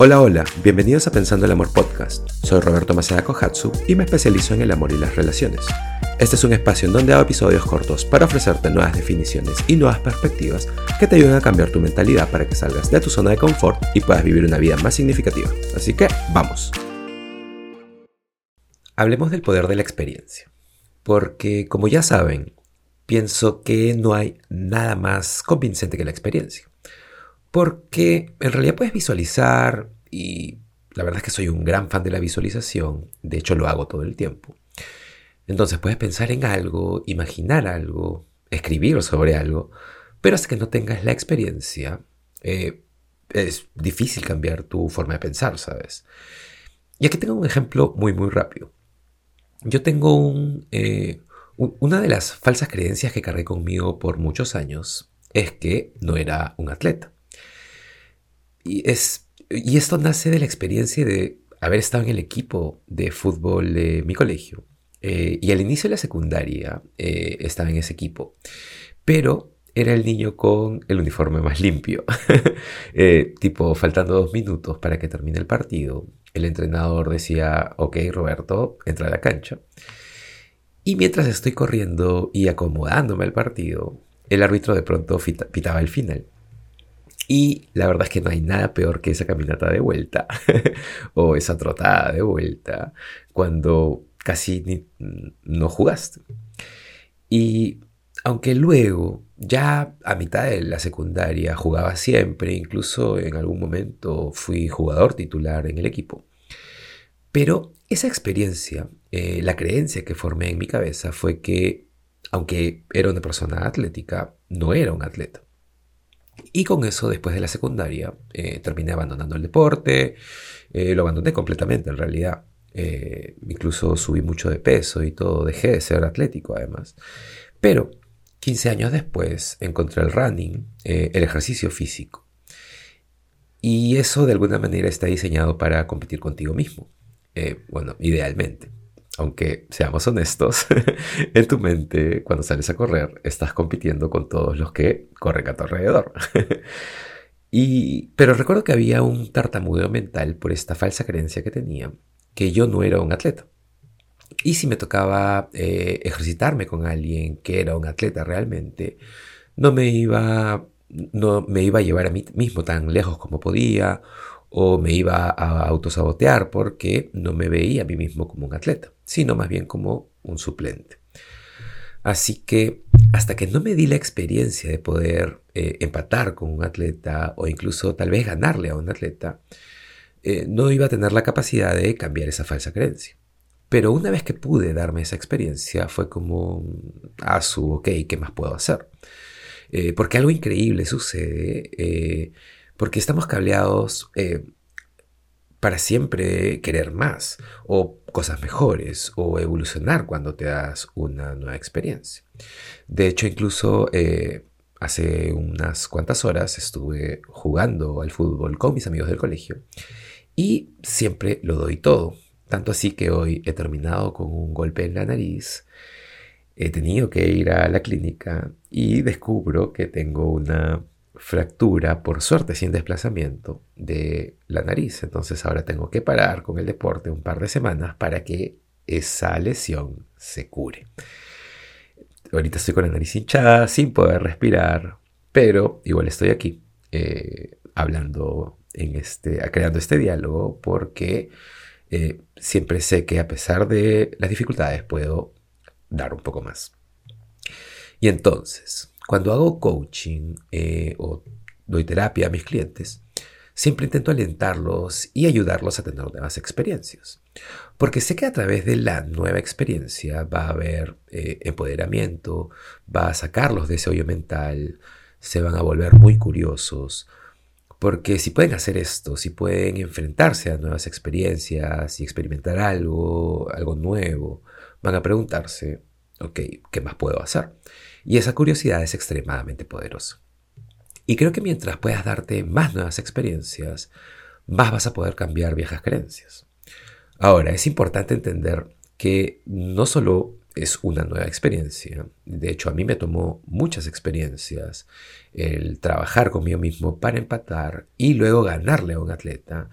Hola, hola, bienvenidos a Pensando el Amor Podcast. Soy Roberto Maceda Kohatsu y me especializo en el amor y las relaciones. Este es un espacio en donde hago episodios cortos para ofrecerte nuevas definiciones y nuevas perspectivas que te ayuden a cambiar tu mentalidad para que salgas de tu zona de confort y puedas vivir una vida más significativa. Así que, vamos. Hablemos del poder de la experiencia. Porque, como ya saben, pienso que no hay nada más convincente que la experiencia. Porque en realidad puedes visualizar y la verdad es que soy un gran fan de la visualización, de hecho lo hago todo el tiempo. Entonces puedes pensar en algo, imaginar algo, escribir sobre algo, pero hasta que no tengas la experiencia, eh, es difícil cambiar tu forma de pensar, ¿sabes? Y aquí tengo un ejemplo muy, muy rápido. Yo tengo un, eh, una de las falsas creencias que cargué conmigo por muchos años es que no era un atleta. Y, es, y esto nace de la experiencia de haber estado en el equipo de fútbol de mi colegio. Eh, y al inicio de la secundaria eh, estaba en ese equipo. Pero era el niño con el uniforme más limpio. Eh, tipo, faltando dos minutos para que termine el partido, el entrenador decía, ok, Roberto, entra a la cancha. Y mientras estoy corriendo y acomodándome al partido, el árbitro de pronto pitaba el final. Y la verdad es que no hay nada peor que esa caminata de vuelta o esa trotada de vuelta cuando casi no jugaste. Y aunque luego, ya a mitad de la secundaria, jugaba siempre, incluso en algún momento fui jugador titular en el equipo. Pero esa experiencia, eh, la creencia que formé en mi cabeza fue que, aunque era una persona atlética, no era un atleta. Y con eso, después de la secundaria, eh, terminé abandonando el deporte, eh, lo abandoné completamente en realidad. Eh, incluso subí mucho de peso y todo, dejé de ser atlético además. Pero 15 años después encontré el running, el ejercicio físico. Y eso de alguna manera está diseñado para competir contigo mismo. bueno, idealmente. Aunque seamos honestos, en tu mente, cuando sales a correr, estás compitiendo con todos los que corren a tu alrededor. y, pero recuerdo que había un tartamudeo mental por esta falsa creencia que tenía, que yo no era un atleta. Y si me tocaba eh, ejercitarme con alguien que era un atleta realmente, no me iba, no me iba a llevar a mí mismo tan lejos como podía, o me iba a autosabotear porque no me veía a mí mismo como un atleta, sino más bien como un suplente. Así que hasta que no me di la experiencia de poder eh, empatar con un atleta o incluso tal vez ganarle a un atleta, eh, no iba a tener la capacidad de cambiar esa falsa creencia. Pero una vez que pude darme esa experiencia fue como, ah, su, ok, ¿qué más puedo hacer? Eh, porque algo increíble sucede porque estamos cableados eh, para siempre querer más o cosas mejores o evolucionar cuando te das una nueva experiencia. De hecho, incluso eh, hace unas cuantas horas estuve jugando al fútbol con mis amigos del colegio y siempre lo doy todo. Tanto así que hoy he terminado con un golpe en la nariz, he tenido que ir a la clínica y descubro que tengo una fractura, por suerte sin desplazamiento, de la nariz. Entonces ahora tengo que parar con el deporte un par de semanas para que esa lesión se cure. Ahorita estoy con la nariz hinchada, sin poder respirar, pero igual estoy aquí eh, hablando en este, creando este diálogo porque eh, siempre sé que a pesar de las dificultades puedo dar un poco más. Y entonces, cuando hago coaching eh, o doy terapia a mis clientes, siempre intento alentarlos y ayudarlos a tener nuevas experiencias. Porque sé que a través de la nueva experiencia va a haber eh, empoderamiento, va a sacarlos de ese hoyo mental, se van a volver muy curiosos. Porque si pueden hacer esto, si pueden enfrentarse a nuevas experiencias y experimentar algo, algo nuevo, van a preguntarse, ok, ¿qué más puedo hacer? Y esa curiosidad es extremadamente poderosa. Y creo que mientras puedas darte más nuevas experiencias, más vas a poder cambiar viejas creencias. Ahora, es importante entender que no solo es una nueva experiencia. De hecho, a mí me tomó muchas experiencias el trabajar conmigo mismo para empatar y luego ganarle a un atleta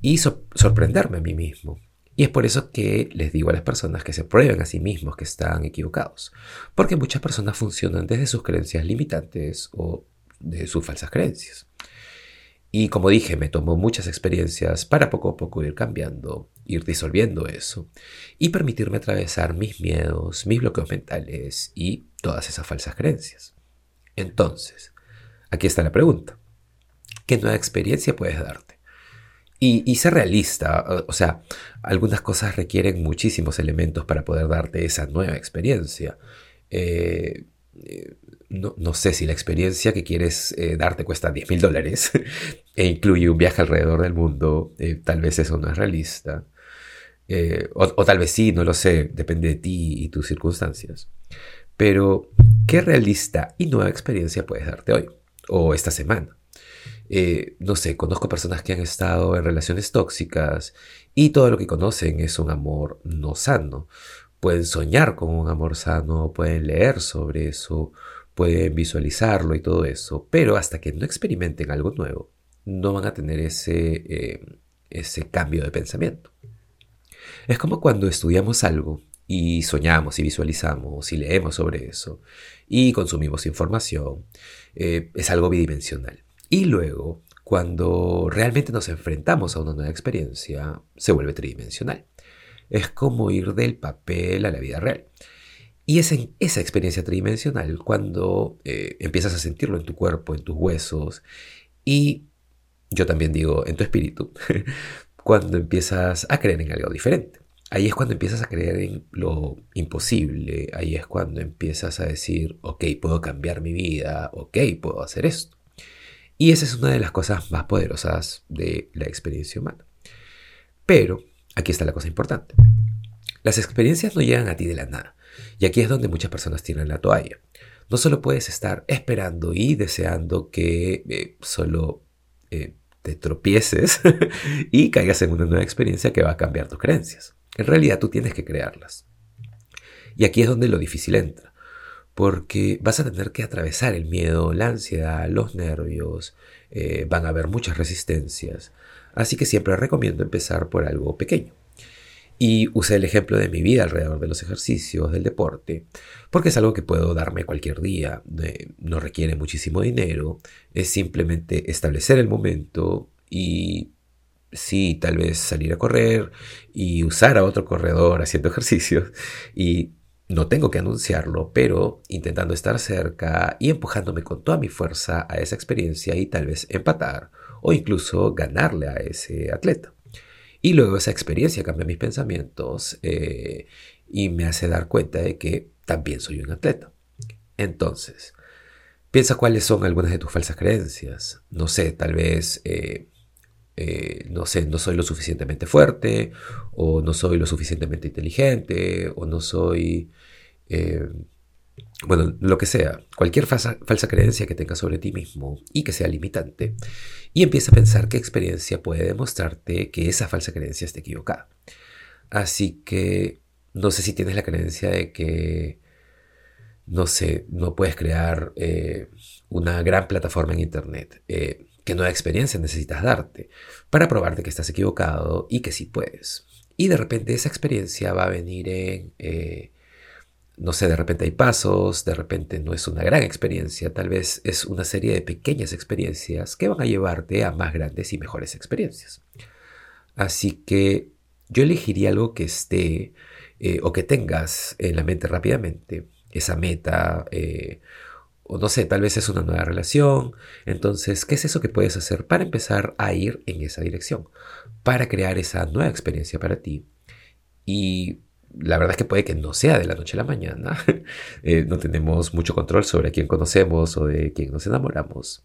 y sorprenderme a mí mismo. Y es por eso que les digo a las personas que se prueben a sí mismos que están equivocados. Porque muchas personas funcionan desde sus creencias limitantes o de sus falsas creencias. Y como dije, me tomó muchas experiencias para poco a poco ir cambiando, ir disolviendo eso y permitirme atravesar mis miedos, mis bloqueos mentales y todas esas falsas creencias. Entonces, aquí está la pregunta. ¿Qué nueva experiencia puedes darte? Y, ser realista, o sea, algunas cosas requieren muchísimos elementos para poder darte esa nueva experiencia. Eh, eh, no, sé si la experiencia que quieres eh, darte cuesta 10 mil dólares e incluye un viaje alrededor del mundo, tal vez eso no es realista. O, o, tal vez sí, no lo sé, depende de ti y tus circunstancias. Pero, ¿qué realista y nueva experiencia puedes darte hoy o esta semana? Eh, no sé, conozco personas que han estado en relaciones tóxicas y todo lo que conocen es un amor no sano. Pueden soñar con un amor sano, pueden leer sobre eso, pueden visualizarlo y todo eso, pero hasta que no experimenten algo nuevo, no van a tener ese, eh, ese cambio de pensamiento. Es como cuando estudiamos algo y soñamos y visualizamos y leemos sobre eso y consumimos información. Eh, es algo bidimensional. Y luego, cuando realmente nos enfrentamos a una nueva experiencia, se vuelve tridimensional. Es como ir del papel a la vida real. Y es en esa experiencia tridimensional cuando eh, empiezas a sentirlo en tu cuerpo, en tus huesos y yo también digo en tu espíritu, cuando empiezas a creer en algo diferente. Ahí es cuando empiezas a creer en lo imposible, ahí es cuando empiezas a decir, ok, puedo cambiar mi vida, ok, puedo hacer esto. Y esa es una de las cosas más poderosas de la experiencia humana. Pero aquí está la cosa importante. Las experiencias no llegan a ti de la nada. Y aquí es donde muchas personas tiran la toalla. No solo puedes estar esperando y deseando que eh, solo eh, te tropieces y caigas en una nueva experiencia que va a cambiar tus creencias. En realidad tú tienes que crearlas. Y aquí es donde lo difícil entra porque vas a tener que atravesar el miedo, la ansiedad, los nervios, eh, van a haber muchas resistencias, así que siempre recomiendo empezar por algo pequeño. Y usé el ejemplo de mi vida alrededor de los ejercicios, del deporte, porque es algo que puedo darme cualquier día, no requiere muchísimo dinero, es simplemente establecer el momento y sí, tal vez salir a correr y usar a otro corredor haciendo ejercicios y no tengo que anunciarlo, pero intentando estar cerca y empujándome con toda mi fuerza a esa experiencia y tal vez empatar o incluso ganarle a ese atleta. Y luego esa experiencia cambia mis pensamientos eh, y me hace dar cuenta de que también soy un atleta. Entonces, piensa cuáles son algunas de tus falsas creencias. No sé, tal vez eh, eh, no sé, no soy lo suficientemente fuerte, o no soy lo suficientemente inteligente, o no soy, eh, bueno, lo que sea, cualquier falsa, creencia que tengas sobre ti mismo y que sea limitante, y empieza a pensar qué experiencia puede demostrarte que esa falsa creencia está equivocada. Así que no sé si tienes la creencia de que, no sé, no puedes crear eh, una gran plataforma en Internet qué nueva experiencia necesitas darte para probarte que estás equivocado y que sí puedes. Y de repente esa experiencia va a venir en, eh, no sé, de repente hay pasos, de repente no es una gran experiencia, tal vez es una serie de pequeñas experiencias que van a llevarte a más grandes y mejores experiencias. Así que yo elegiría algo que esté eh, o que tengas en la mente rápidamente, esa meta, eh, o no sé, tal vez es una nueva relación. Entonces, ¿qué es eso que puedes hacer para empezar a ir en esa dirección? Para crear esa nueva experiencia para ti. Y la verdad es que puede que no sea de la noche a la mañana. Eh, no tenemos mucho control sobre a quién conocemos o de quién nos enamoramos.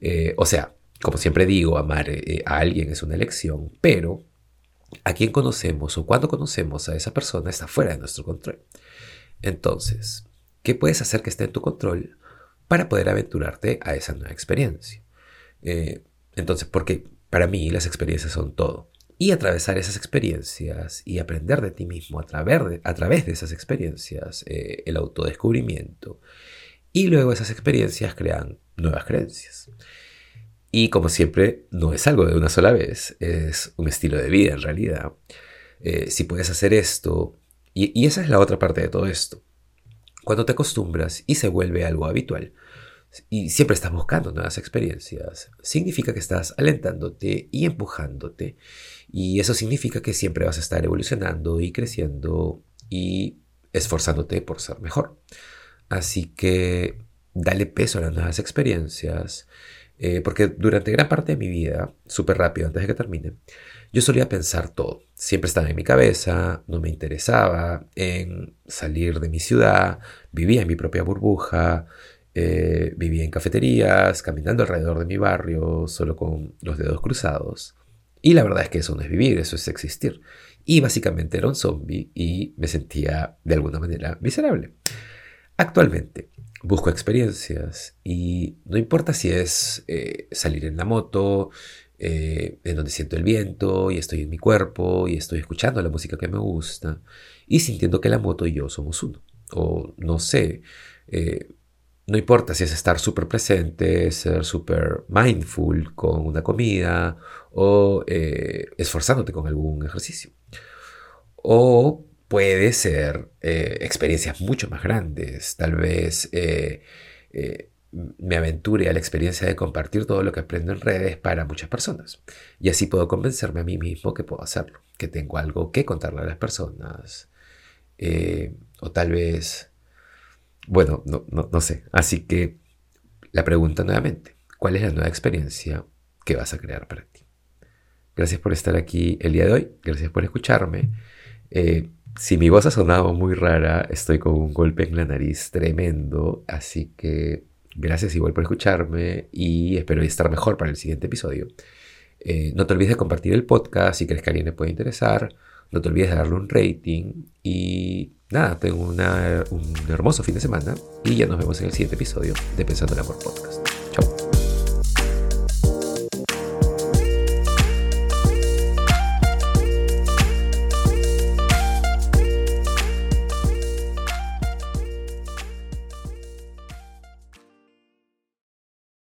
Eh, o sea, como siempre digo, amar eh, a alguien es una elección, pero a quién conocemos o cuando conocemos a esa persona está fuera de nuestro control. Entonces, ¿qué puedes hacer que esté en tu control para poder aventurarte a esa nueva experiencia. Eh, entonces, porque para mí las experiencias son todo. y atravesar esas experiencias y aprender de ti mismo a través de, a través de esas experiencias, eh, el autodescubrimiento. Y luego esas experiencias crean nuevas creencias. Y como siempre, no es algo de una sola vez, es un estilo de vida en realidad. Eh, si puedes hacer esto, y, y esa es la otra parte de todo esto, cuando te acostumbras y se vuelve algo habitual, y siempre estás buscando nuevas experiencias, significa que estás alentándote y empujándote. Y eso significa que siempre vas a estar evolucionando y creciendo y esforzándote por ser mejor. Así que dale peso a las nuevas experiencias, eh, porque durante gran parte de mi vida, súper rápido antes de que termine, yo solía pensar todo. Siempre estaba en mi cabeza, no me interesaba en salir de mi ciudad, vivía en mi propia burbuja, eh, vivía en cafeterías, caminando alrededor de mi barrio, solo con los dedos cruzados. Y la verdad es que eso no es vivir, eso es existir. Y básicamente era un zombie y me sentía de alguna manera miserable. Actualmente busco experiencias y no importa si es eh, salir en la moto, eh, en donde siento el viento y estoy en mi cuerpo y estoy escuchando la música que me gusta y sintiendo que la moto y yo somos uno. O no sé, no importa si es estar súper presente, ser súper mindful con una comida o eh, esforzándote con algún ejercicio. O puede ser eh, experiencias mucho más grandes. Tal vez eh, me aventure a la experiencia de compartir todo lo que aprendo en redes para muchas personas. Y así puedo convencerme a mí mismo que puedo hacerlo, que tengo algo que contarle a las personas. o tal vez bueno, no, no, sé. Así que la pregunta nuevamente, ¿cuál es la nueva experiencia que vas a crear para ti? Gracias por estar aquí el día de hoy, gracias por escucharme. Eh, si mi voz ha sonado muy rara, estoy con un golpe en la nariz tremendo, así que gracias igual por escucharme y espero estar mejor para el siguiente episodio. Eh, no te olvides de compartir el podcast si crees que alguien le puede interesar. No te olvides de darle un rating y nada, tengo un hermoso fin de semana y ya nos vemos en el siguiente episodio de Pensando en Amor Podcast. Chao.